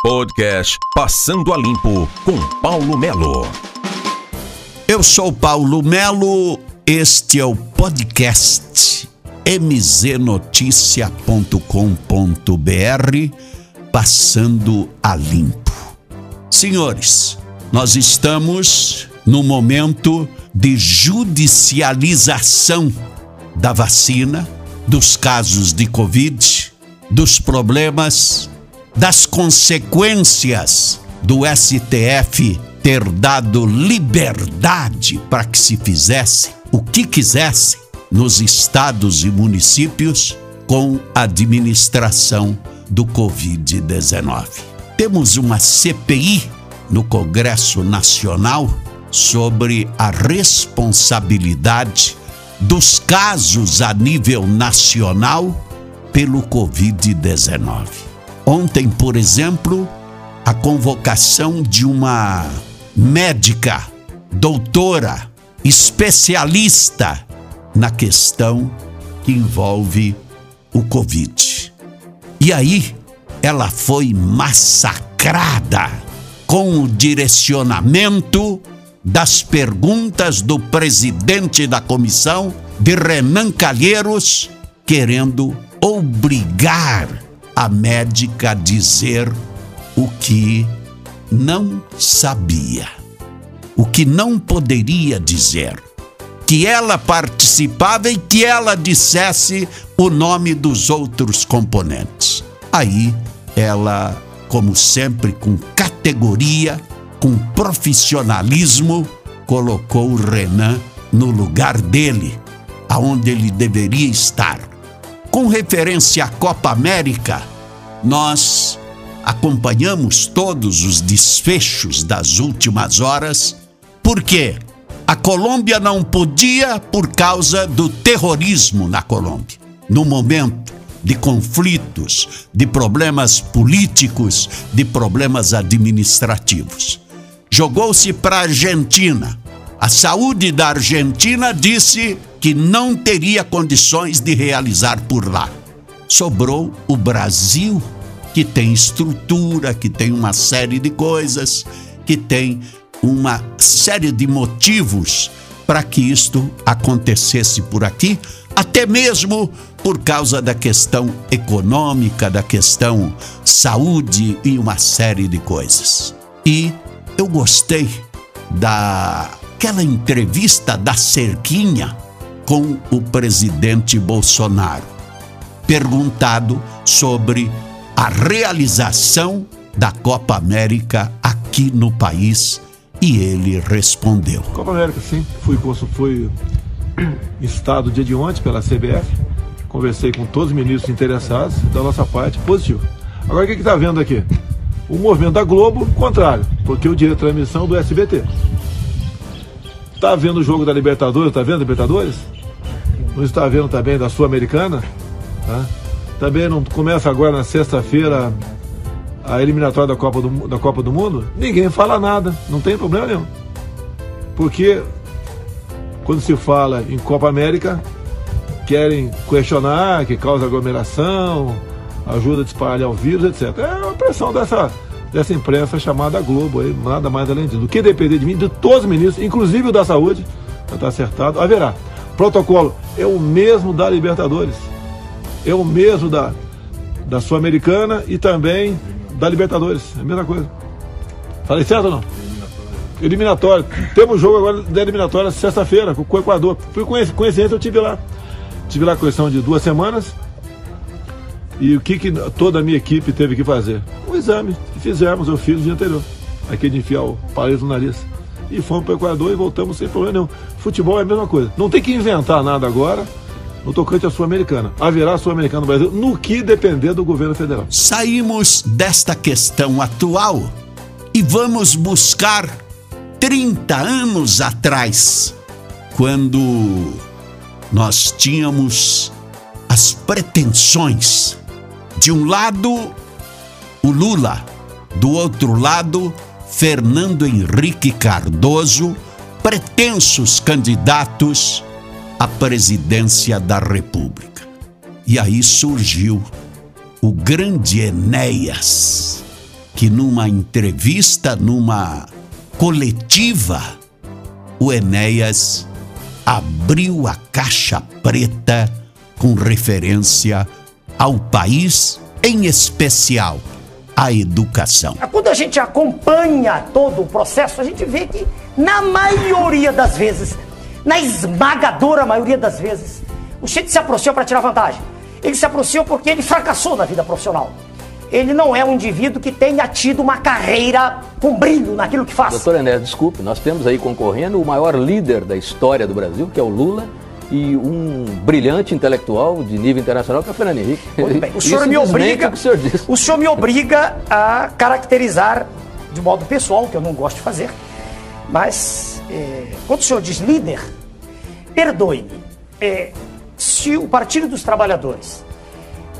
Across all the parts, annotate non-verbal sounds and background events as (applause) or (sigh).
Podcast Passando a Limpo com Paulo Melo. Eu sou Paulo Melo, este é o podcast mznoticia.com.br Passando a Limpo. Senhores, nós estamos no momento de judicialização da vacina, dos casos de Covid, dos problemas das consequências do STF ter dado liberdade para que se fizesse o que quisesse nos estados e municípios com a administração do Covid-19. Temos uma CPI no Congresso Nacional sobre a responsabilidade dos casos a nível nacional pelo Covid-19. Ontem, por exemplo, a convocação de uma médica, doutora, especialista na questão que envolve o Covid. E aí, ela foi massacrada com o direcionamento das perguntas do presidente da comissão, de Renan Calheiros, querendo obrigar a médica dizer o que não sabia, o que não poderia dizer, que ela participava e que ela dissesse o nome dos outros componentes. Aí ela, como sempre, com categoria, com profissionalismo, colocou o Renan no lugar dele, aonde ele deveria estar com referência à Copa América, nós acompanhamos todos os desfechos das últimas horas, porque a Colômbia não podia por causa do terrorismo na Colômbia. No momento de conflitos, de problemas políticos, de problemas administrativos. Jogou-se para a Argentina. A saúde da Argentina disse que não teria condições de realizar por lá. Sobrou o Brasil, que tem estrutura, que tem uma série de coisas, que tem uma série de motivos para que isto acontecesse por aqui, até mesmo por causa da questão econômica, da questão saúde e uma série de coisas. E eu gostei daquela entrevista da Cerquinha com o presidente Bolsonaro, perguntado sobre a realização da Copa América aqui no país e ele respondeu. Copa América, sim. Fui, fui (clears throat) instado dia de ontem pela CBF, conversei com todos os ministros interessados, da nossa parte, positivo. Agora o que está vendo aqui? O movimento da Globo, contrário, porque o direito de transmissão do SBT. Está vendo o jogo da Libertadores? Está vendo Libertadores? não está vendo também da Sul-Americana. Tá? Também não começa agora na sexta-feira a eliminatória da Copa, do, da Copa do Mundo? Ninguém fala nada, não tem problema nenhum. Porque quando se fala em Copa América, querem questionar que causa aglomeração, ajuda a espalhar o vírus, etc. É uma pressão dessa, dessa imprensa chamada Globo, aí, nada mais além disso. Do que depender de mim, de todos os ministros, inclusive o da saúde, está acertado, haverá protocolo é o mesmo da Libertadores, é o mesmo da, da Sul-Americana e também da Libertadores, é a mesma coisa. Falei certo ou não? Eliminatório. Temos jogo agora da eliminatória sexta-feira com o Equador. Fui coincidência, eu tive lá. Tive lá questão de duas semanas. E o que, que toda a minha equipe teve que fazer? O exame que fizemos, eu fiz no dia anterior. Aqui de enfiar o palito no nariz e fomos para o Equador e voltamos sem problema nenhum. Futebol é a mesma coisa. Não tem que inventar nada agora no tocante à Sul-Americana. Haverá Sul-Americana no Brasil no que depender do governo federal. Saímos desta questão atual e vamos buscar 30 anos atrás, quando nós tínhamos as pretensões de um lado o Lula, do outro lado Fernando Henrique Cardoso, pretensos candidatos à presidência da República. E aí surgiu o grande Enéas, que numa entrevista, numa coletiva, o Enéas abriu a caixa preta com referência ao país, em especial à educação. Quando a gente acompanha todo o processo, a gente vê que, na maioria das vezes, na esmagadora maioria das vezes, o Chico se aproximou para tirar vantagem. Ele se aproximou porque ele fracassou na vida profissional ele não é um indivíduo que tenha tido uma carreira com brilho naquilo que faz. Doutor Enéas, desculpe, nós temos aí concorrendo o maior líder da história do Brasil, que é o Lula, e um brilhante intelectual de nível internacional, que é o Fernando Henrique. Muito bem. O (laughs) senhor me obriga. O senhor, disse. o senhor me obriga a caracterizar de modo pessoal, que eu não gosto de fazer, mas é, quando o senhor diz líder, perdoe-me. É, se o Partido dos Trabalhadores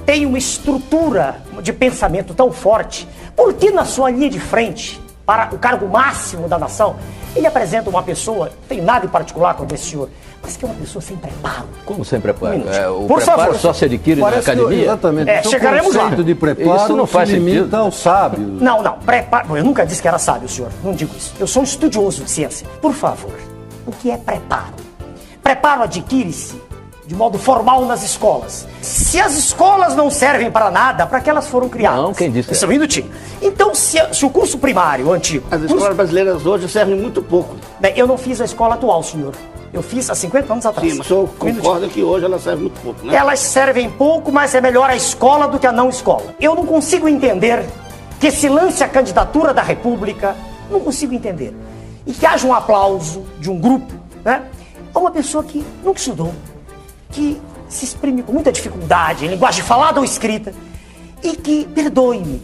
tem uma estrutura de pensamento tão forte, por que na sua linha de frente, para o cargo máximo da nação, ele apresenta uma pessoa, não tem nada em particular com esse senhor, mas que é uma pessoa sem preparo. Como sem preparo? Um é, o Por preparo favor, só se adquire na academia? exatamente. É, então, chegaremos lá. de preparo Isso não faz sentido. ao sábio. Não, não, preparo. Eu nunca disse que era sábio, senhor. Não digo isso. Eu sou um estudioso de ciência. Por favor, o que é preparo? Preparo adquire-se de modo formal nas escolas. Se as escolas não servem para nada, para que elas foram criadas? Não, quem disse? Só um minutinho. Então, se, se, o curso primário, o antigo... As curso... escolas brasileiras hoje servem muito pouco. Bem, eu não fiz a escola atual, senhor. Eu fiz há 50 anos atrás. Sim, mas o senhor concorda que hoje elas servem muito pouco, né? Elas servem pouco, mas é melhor a escola do que a não escola. Eu não consigo entender que se lance a candidatura da República, não consigo entender. E que haja um aplauso de um grupo, né? A uma pessoa que nunca estudou, que se exprime com muita dificuldade em linguagem falada ou escrita e que, perdoe-me,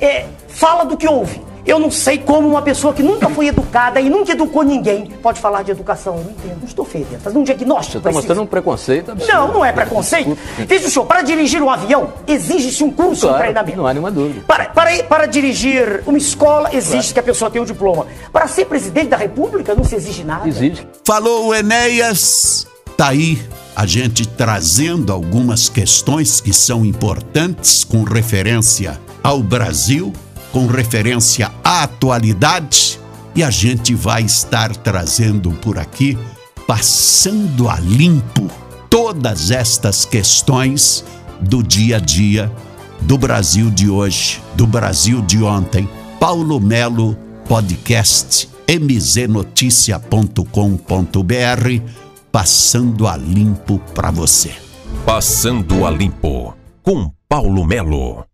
é, fala do que ouve. Eu não sei como uma pessoa que nunca foi educada e nunca educou ninguém pode falar de educação. Eu não entendo. Não estou fedendo, fazendo um diagnóstico. Você está mostrando um preconceito absurdo. Não, não é preconceito. Veja o senhor, para dirigir um avião, exige-se um curso claro, de treinamento. Não há nenhuma dúvida. Para, para, para dirigir uma escola, exige claro. que a pessoa tenha o um diploma. Para ser presidente da República, não se exige nada. Exige. Falou o Enéas, tá aí a gente trazendo algumas questões que são importantes com referência ao Brasil, com referência à atualidade, e a gente vai estar trazendo por aqui, passando a limpo todas estas questões do dia a dia do Brasil de hoje, do Brasil de ontem. Paulo Melo, podcast mznoticia.com.br passando a limpo para você. Passando a limpo com Paulo Melo.